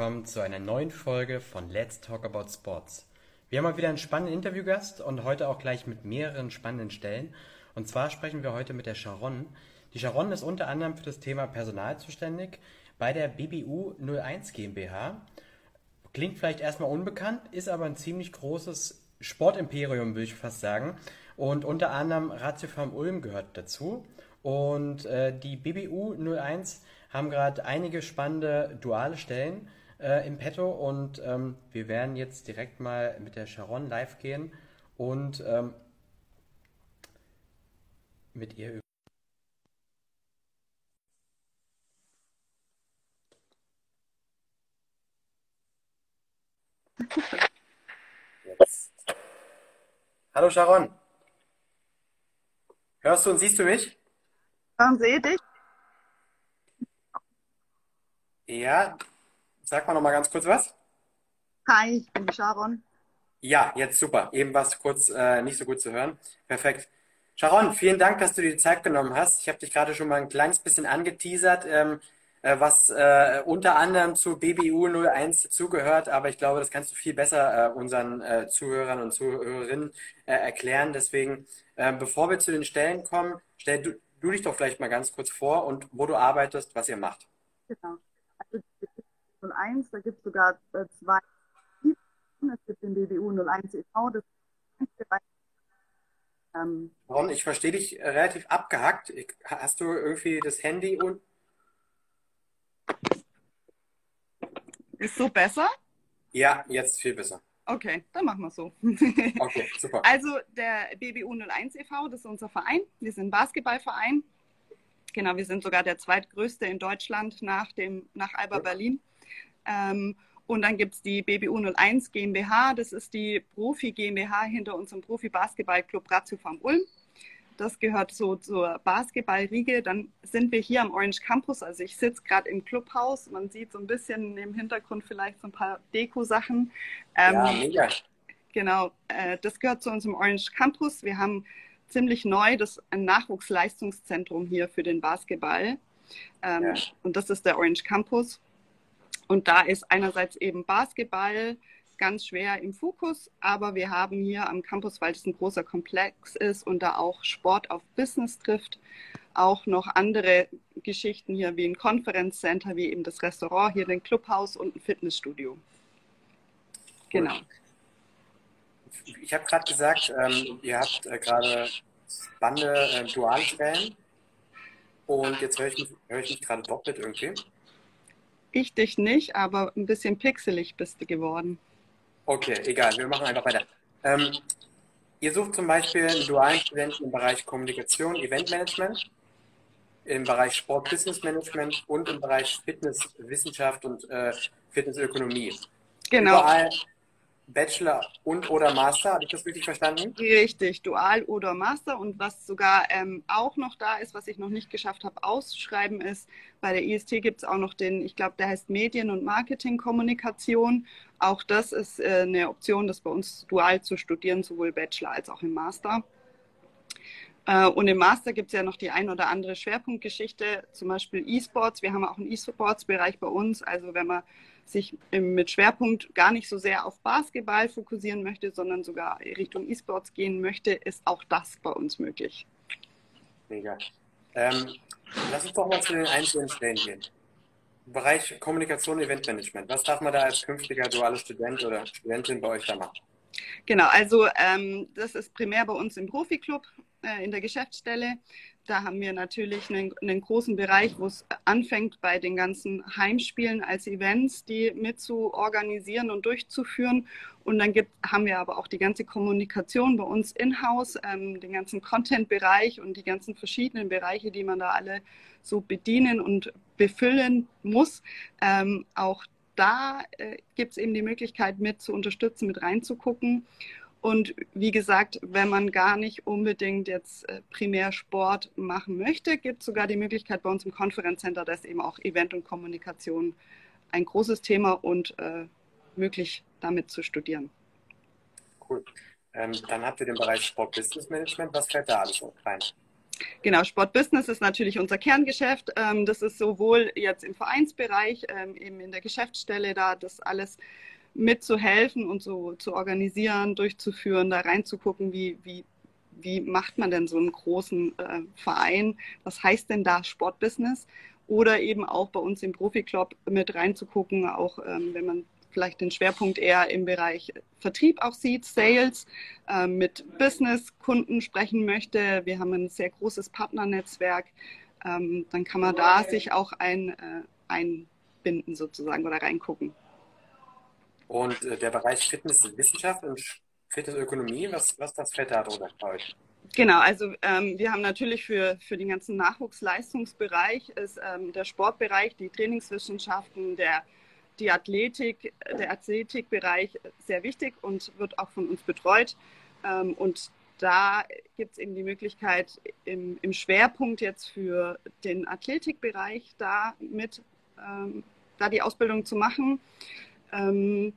willkommen zu einer neuen Folge von Let's Talk About Sports. Wir haben mal wieder einen spannenden Interviewgast und heute auch gleich mit mehreren spannenden Stellen. Und zwar sprechen wir heute mit der Sharon. Die Sharon ist unter anderem für das Thema Personal zuständig bei der BBU 01 GmbH. Klingt vielleicht erstmal unbekannt, ist aber ein ziemlich großes Sportimperium, würde ich fast sagen. Und unter anderem Ratiofarm Ulm gehört dazu. Und äh, die BBU 01 haben gerade einige spannende duale Stellen äh, im Petto und ähm, wir werden jetzt direkt mal mit der Sharon live gehen und ähm, mit ihr über. Jetzt. Hallo Sharon. Hörst du und siehst du mich? Und sehe dich. Ja, Sag mal noch mal ganz kurz was. Hi, ich bin Sharon. Ja, jetzt super. Eben war es kurz äh, nicht so gut zu hören. Perfekt. Sharon, vielen Dank, dass du dir die Zeit genommen hast. Ich habe dich gerade schon mal ein kleines bisschen angeteasert, ähm, äh, was äh, unter anderem zu BBU 01 zugehört, aber ich glaube, das kannst du viel besser äh, unseren äh, Zuhörern und Zuhörerinnen äh, erklären. Deswegen, bevor wir zu den Stellen kommen, stell du, du dich doch vielleicht mal ganz kurz vor und wo du arbeitest, was ihr macht. Genau. Also 01, da gibt es sogar äh, zwei. Es gibt den BBU 01 e.V., das ähm, Ron, ich verstehe dich relativ abgehackt. Hast du irgendwie das Handy und. Ist so besser? Ja, jetzt viel besser. Okay, dann machen wir so. Okay, super. Also der BBU 01 e.V., das ist unser Verein. Wir sind ein Basketballverein. Genau, wir sind sogar der zweitgrößte in Deutschland nach, dem, nach Alba Berlin. Ähm, und dann gibt es die BBU 01 GmbH, das ist die Profi GmbH hinter unserem Profi-Basketballclub Ratio vom Ulm. Das gehört so zur Basketballriege. Dann sind wir hier am Orange Campus. Also ich sitze gerade im Clubhaus. Man sieht so ein bisschen im Hintergrund vielleicht so ein paar Deko-Sachen. Ähm, ja, mega. Genau, äh, das gehört zu unserem Orange Campus. Wir haben ziemlich neu das ein Nachwuchsleistungszentrum hier für den Basketball. Ähm, ja. Und das ist der Orange Campus. Und da ist einerseits eben Basketball ganz schwer im Fokus, aber wir haben hier am Campus, weil es ein großer Komplex ist und da auch Sport auf Business trifft, auch noch andere Geschichten hier wie ein Conference Center, wie eben das Restaurant, hier den Clubhaus und ein Fitnessstudio. Genau. Ich habe gerade gesagt, ähm, ihr habt äh, gerade spannende äh, Dualstellen und jetzt höre ich hör ich mich gerade doppelt irgendwie. Ich dich nicht, aber ein bisschen pixelig bist du geworden. Okay, egal, wir machen einfach weiter. Ähm, ihr sucht zum Beispiel einen dualen Studenten im Bereich Kommunikation, Eventmanagement, im Bereich Sport, Business Management und im Bereich Fitnesswissenschaft und äh, Fitnessökonomie. Genau. Überall Bachelor und oder Master, habe ich das richtig verstanden? Richtig, Dual oder Master. Und was sogar ähm, auch noch da ist, was ich noch nicht geschafft habe auszuschreiben, ist, bei der IST gibt es auch noch den, ich glaube, der heißt Medien- und Marketingkommunikation. Auch das ist äh, eine Option, das bei uns dual zu studieren, sowohl Bachelor als auch im Master. Äh, und im Master gibt es ja noch die ein oder andere Schwerpunktgeschichte, zum Beispiel E-Sports. Wir haben auch einen E-Sports-Bereich bei uns. Also wenn man sich mit Schwerpunkt gar nicht so sehr auf Basketball fokussieren möchte, sondern sogar Richtung E-Sports gehen möchte, ist auch das bei uns möglich. Mega. Ähm, lass uns doch mal zu den einzelnen Stellen gehen. Bereich Kommunikation, Eventmanagement. Was darf man da als künftiger dualer Student oder Studentin bei euch da machen? Genau, also ähm, das ist primär bei uns im Profi-Club äh, in der Geschäftsstelle. Da haben wir natürlich einen, einen großen Bereich, wo es anfängt bei den ganzen Heimspielen als Events, die mit zu organisieren und durchzuführen. Und dann gibt, haben wir aber auch die ganze Kommunikation bei uns in-house, ähm, den ganzen Content-Bereich und die ganzen verschiedenen Bereiche, die man da alle so bedienen und befüllen muss. Ähm, auch da äh, gibt es eben die Möglichkeit, mit zu unterstützen, mit reinzugucken. Und wie gesagt, wenn man gar nicht unbedingt jetzt äh, primär Sport machen möchte, gibt es sogar die Möglichkeit bei uns im Conference Center, dass eben auch Event und Kommunikation ein großes Thema und äh, möglich damit zu studieren. Cool. Ähm, dann habt ihr den Bereich Sport Business Management. Was fällt da alles rein? Genau, Sportbusiness ist natürlich unser Kerngeschäft. Ähm, das ist sowohl jetzt im Vereinsbereich, ähm, eben in der Geschäftsstelle da, das alles mitzuhelfen und so zu organisieren, durchzuführen, da reinzugucken, wie, wie, wie macht man denn so einen großen äh, Verein? Was heißt denn da Sportbusiness? Oder eben auch bei uns im Profi-Club mit reinzugucken, auch ähm, wenn man vielleicht den Schwerpunkt eher im Bereich Vertrieb auch sieht, Sales, äh, mit Business-Kunden sprechen möchte. Wir haben ein sehr großes Partnernetzwerk. Ähm, dann kann man da sich auch ein, äh, einbinden sozusagen oder reingucken. Und äh, der Bereich Fitnesswissenschaft und Fitnessökonomie, was, was das da drunter bei euch? Genau, also ähm, wir haben natürlich für, für den ganzen Nachwuchsleistungsbereich ist ähm, der Sportbereich, die Trainingswissenschaften, der, die Athletik, der Athletikbereich sehr wichtig und wird auch von uns betreut. Ähm, und da gibt es eben die Möglichkeit, im, im, Schwerpunkt jetzt für den Athletikbereich da mit ähm, da die Ausbildung zu machen. Ähm,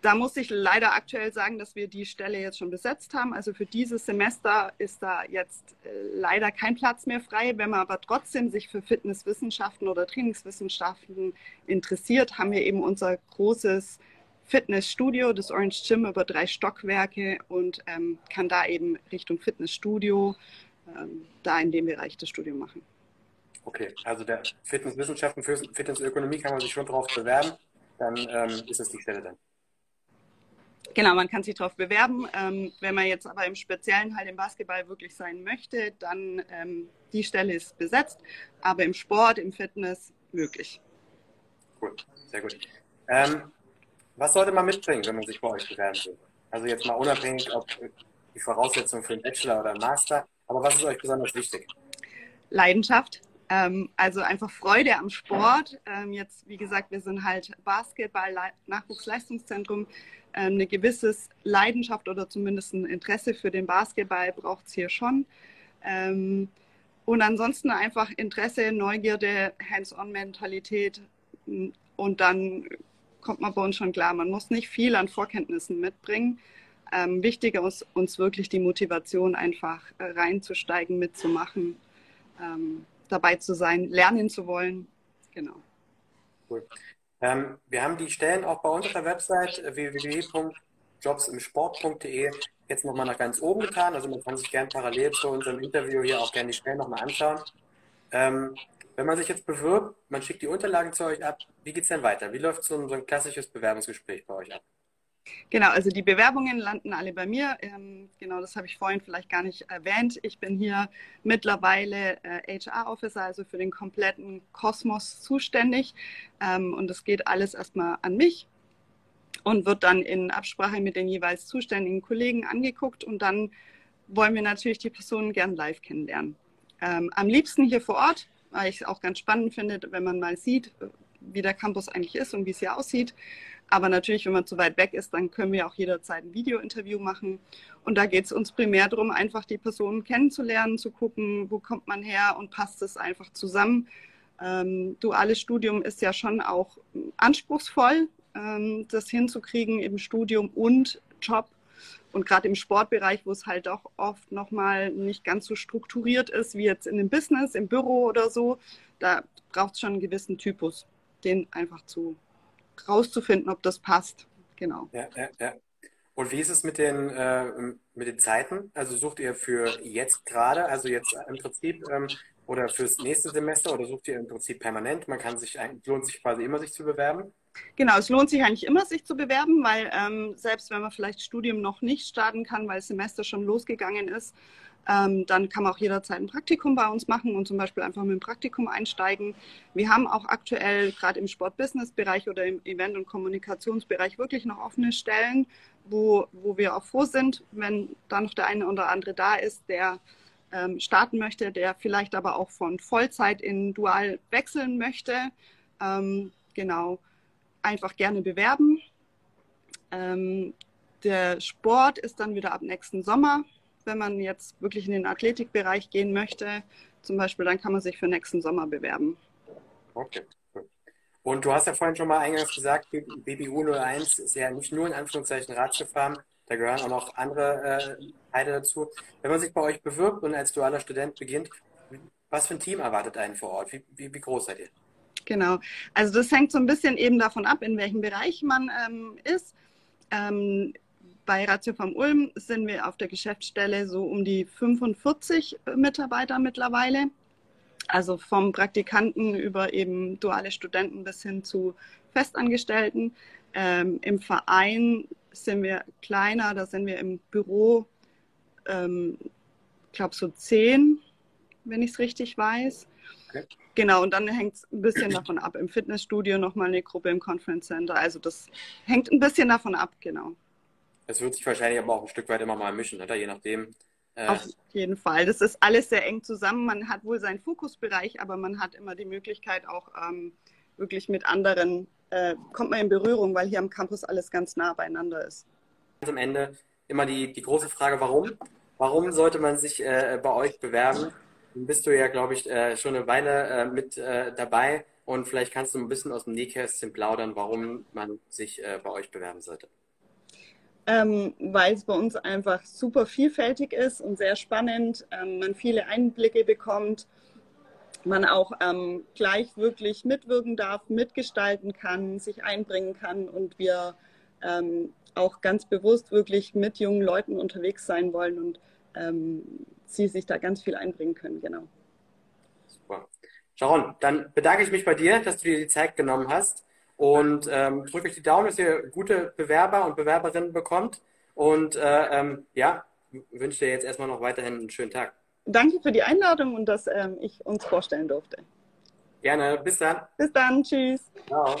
da muss ich leider aktuell sagen, dass wir die Stelle jetzt schon besetzt haben. Also für dieses Semester ist da jetzt äh, leider kein Platz mehr frei. Wenn man aber trotzdem sich für Fitnesswissenschaften oder Trainingswissenschaften interessiert, haben wir eben unser großes Fitnessstudio, das Orange Gym über drei Stockwerke und ähm, kann da eben Richtung Fitnessstudio ähm, da in dem Bereich das Studium machen. Okay, also der Fitnesswissenschaften, Fitnessökonomie kann man sich schon drauf bewerben dann ähm, ist es die Stelle dann. Genau, man kann sich darauf bewerben. Ähm, wenn man jetzt aber im Speziellen halt im Basketball wirklich sein möchte, dann ähm, die Stelle ist besetzt, aber im Sport, im Fitness möglich. Gut, sehr gut. Ähm, was sollte man mitbringen, wenn man sich bei euch bewerben will? Also jetzt mal unabhängig, ob die Voraussetzungen für einen Bachelor oder einen Master, aber was ist euch besonders wichtig? Leidenschaft, ähm, also einfach Freude am Sport. Ähm, jetzt, wie gesagt, wir sind halt Basketball-Nachwuchsleistungszentrum. Ähm, eine gewisse Leidenschaft oder zumindest ein Interesse für den Basketball braucht es hier schon. Ähm, und ansonsten einfach Interesse, Neugierde, Hands-on-Mentalität. Und dann kommt man bei uns schon klar. Man muss nicht viel an Vorkenntnissen mitbringen. Ähm, wichtiger ist uns wirklich die Motivation, einfach äh, reinzusteigen, mitzumachen. Ähm, dabei zu sein, lernen zu wollen. Genau. Cool. Ähm, wir haben die Stellen auch bei uns auf der Website äh, www.jobsimsport.de jetzt nochmal nach ganz oben getan. Also man kann sich gerne parallel zu unserem Interview hier auch gerne die Stellen nochmal anschauen. Ähm, wenn man sich jetzt bewirbt, man schickt die Unterlagen zu euch ab, wie geht es denn weiter? Wie läuft so ein, so ein klassisches Bewerbungsgespräch bei euch ab? Genau, also die Bewerbungen landen alle bei mir. Ähm, genau, das habe ich vorhin vielleicht gar nicht erwähnt. Ich bin hier mittlerweile äh, HR-Officer, also für den kompletten Kosmos zuständig. Ähm, und das geht alles erstmal an mich und wird dann in Absprache mit den jeweils zuständigen Kollegen angeguckt. Und dann wollen wir natürlich die Personen gern live kennenlernen. Ähm, am liebsten hier vor Ort, weil ich es auch ganz spannend finde, wenn man mal sieht, wie der Campus eigentlich ist und wie es hier aussieht. Aber natürlich, wenn man zu weit weg ist, dann können wir auch jederzeit ein Videointerview machen. Und da geht es uns primär darum, einfach die Personen kennenzulernen, zu gucken, wo kommt man her und passt es einfach zusammen. Ähm, duales Studium ist ja schon auch anspruchsvoll, ähm, das hinzukriegen im Studium und Job. Und gerade im Sportbereich, wo es halt auch oft nochmal nicht ganz so strukturiert ist wie jetzt in dem Business, im Büro oder so, da braucht es schon einen gewissen Typus, den einfach zu rauszufinden, ob das passt. Genau. Ja, ja, ja. Und wie ist es mit den, äh, mit den Zeiten? Also sucht ihr für jetzt gerade, also jetzt im Prinzip ähm, oder fürs nächste Semester oder sucht ihr im Prinzip permanent? Man kann sich, lohnt sich quasi immer, sich zu bewerben? Genau, es lohnt sich eigentlich immer, sich zu bewerben, weil ähm, selbst wenn man vielleicht Studium noch nicht starten kann, weil das Semester schon losgegangen ist, ähm, dann kann man auch jederzeit ein Praktikum bei uns machen und zum Beispiel einfach mit dem Praktikum einsteigen. Wir haben auch aktuell gerade im Sport-Business-Bereich oder im Event- und Kommunikationsbereich wirklich noch offene Stellen, wo, wo wir auch froh sind, wenn da noch der eine oder andere da ist, der ähm, starten möchte, der vielleicht aber auch von Vollzeit in Dual wechseln möchte. Ähm, genau, einfach gerne bewerben. Ähm, der Sport ist dann wieder ab nächsten Sommer wenn man jetzt wirklich in den Athletikbereich gehen möchte, zum Beispiel, dann kann man sich für nächsten Sommer bewerben. Okay. Und du hast ja vorhin schon mal eingangs gesagt, BBU 01 ist ja nicht nur in Anführungszeichen Radgefahren, Da gehören auch noch andere äh, Teile dazu. Wenn man sich bei euch bewirbt und als dualer Student beginnt, was für ein Team erwartet einen vor Ort? Wie, wie, wie groß seid ihr? Genau. Also das hängt so ein bisschen eben davon ab, in welchem Bereich man ähm, ist. Ähm, bei Ratio vom Ulm sind wir auf der Geschäftsstelle so um die 45 Mitarbeiter mittlerweile. Also vom Praktikanten über eben duale Studenten bis hin zu Festangestellten. Ähm, Im Verein sind wir kleiner, da sind wir im Büro, ähm, ich glaube so zehn, wenn ich es richtig weiß. Okay. Genau, und dann hängt es ein bisschen davon ab. Im Fitnessstudio nochmal eine Gruppe im Conference Center. Also das hängt ein bisschen davon ab, genau. Es wird sich wahrscheinlich aber auch ein Stück weit immer mal mischen, oder? Je nachdem. Äh Auf jeden Fall. Das ist alles sehr eng zusammen. Man hat wohl seinen Fokusbereich, aber man hat immer die Möglichkeit, auch ähm, wirklich mit anderen, äh, kommt man in Berührung, weil hier am Campus alles ganz nah beieinander ist. Am Ende immer die, die große Frage, warum? Warum sollte man sich äh, bei euch bewerben? bist du ja, glaube ich, äh, schon eine Weile äh, mit dabei und vielleicht kannst du ein bisschen aus dem Nähkästchen plaudern, warum man sich bei euch bewerben sollte. Ähm, weil es bei uns einfach super vielfältig ist und sehr spannend, ähm, man viele Einblicke bekommt, man auch ähm, gleich wirklich mitwirken darf, mitgestalten kann, sich einbringen kann und wir ähm, auch ganz bewusst wirklich mit jungen Leuten unterwegs sein wollen und ähm, sie sich da ganz viel einbringen können, genau. Super. Sharon, dann bedanke ich mich bei dir, dass du dir die Zeit genommen hast und ähm, drücke euch die Daumen, dass ihr gute Bewerber und Bewerberinnen bekommt und äh, ähm, ja, wünsche dir jetzt erstmal noch weiterhin einen schönen Tag. Danke für die Einladung und dass ähm, ich uns vorstellen durfte. Gerne, bis dann. Bis dann, tschüss. Ciao.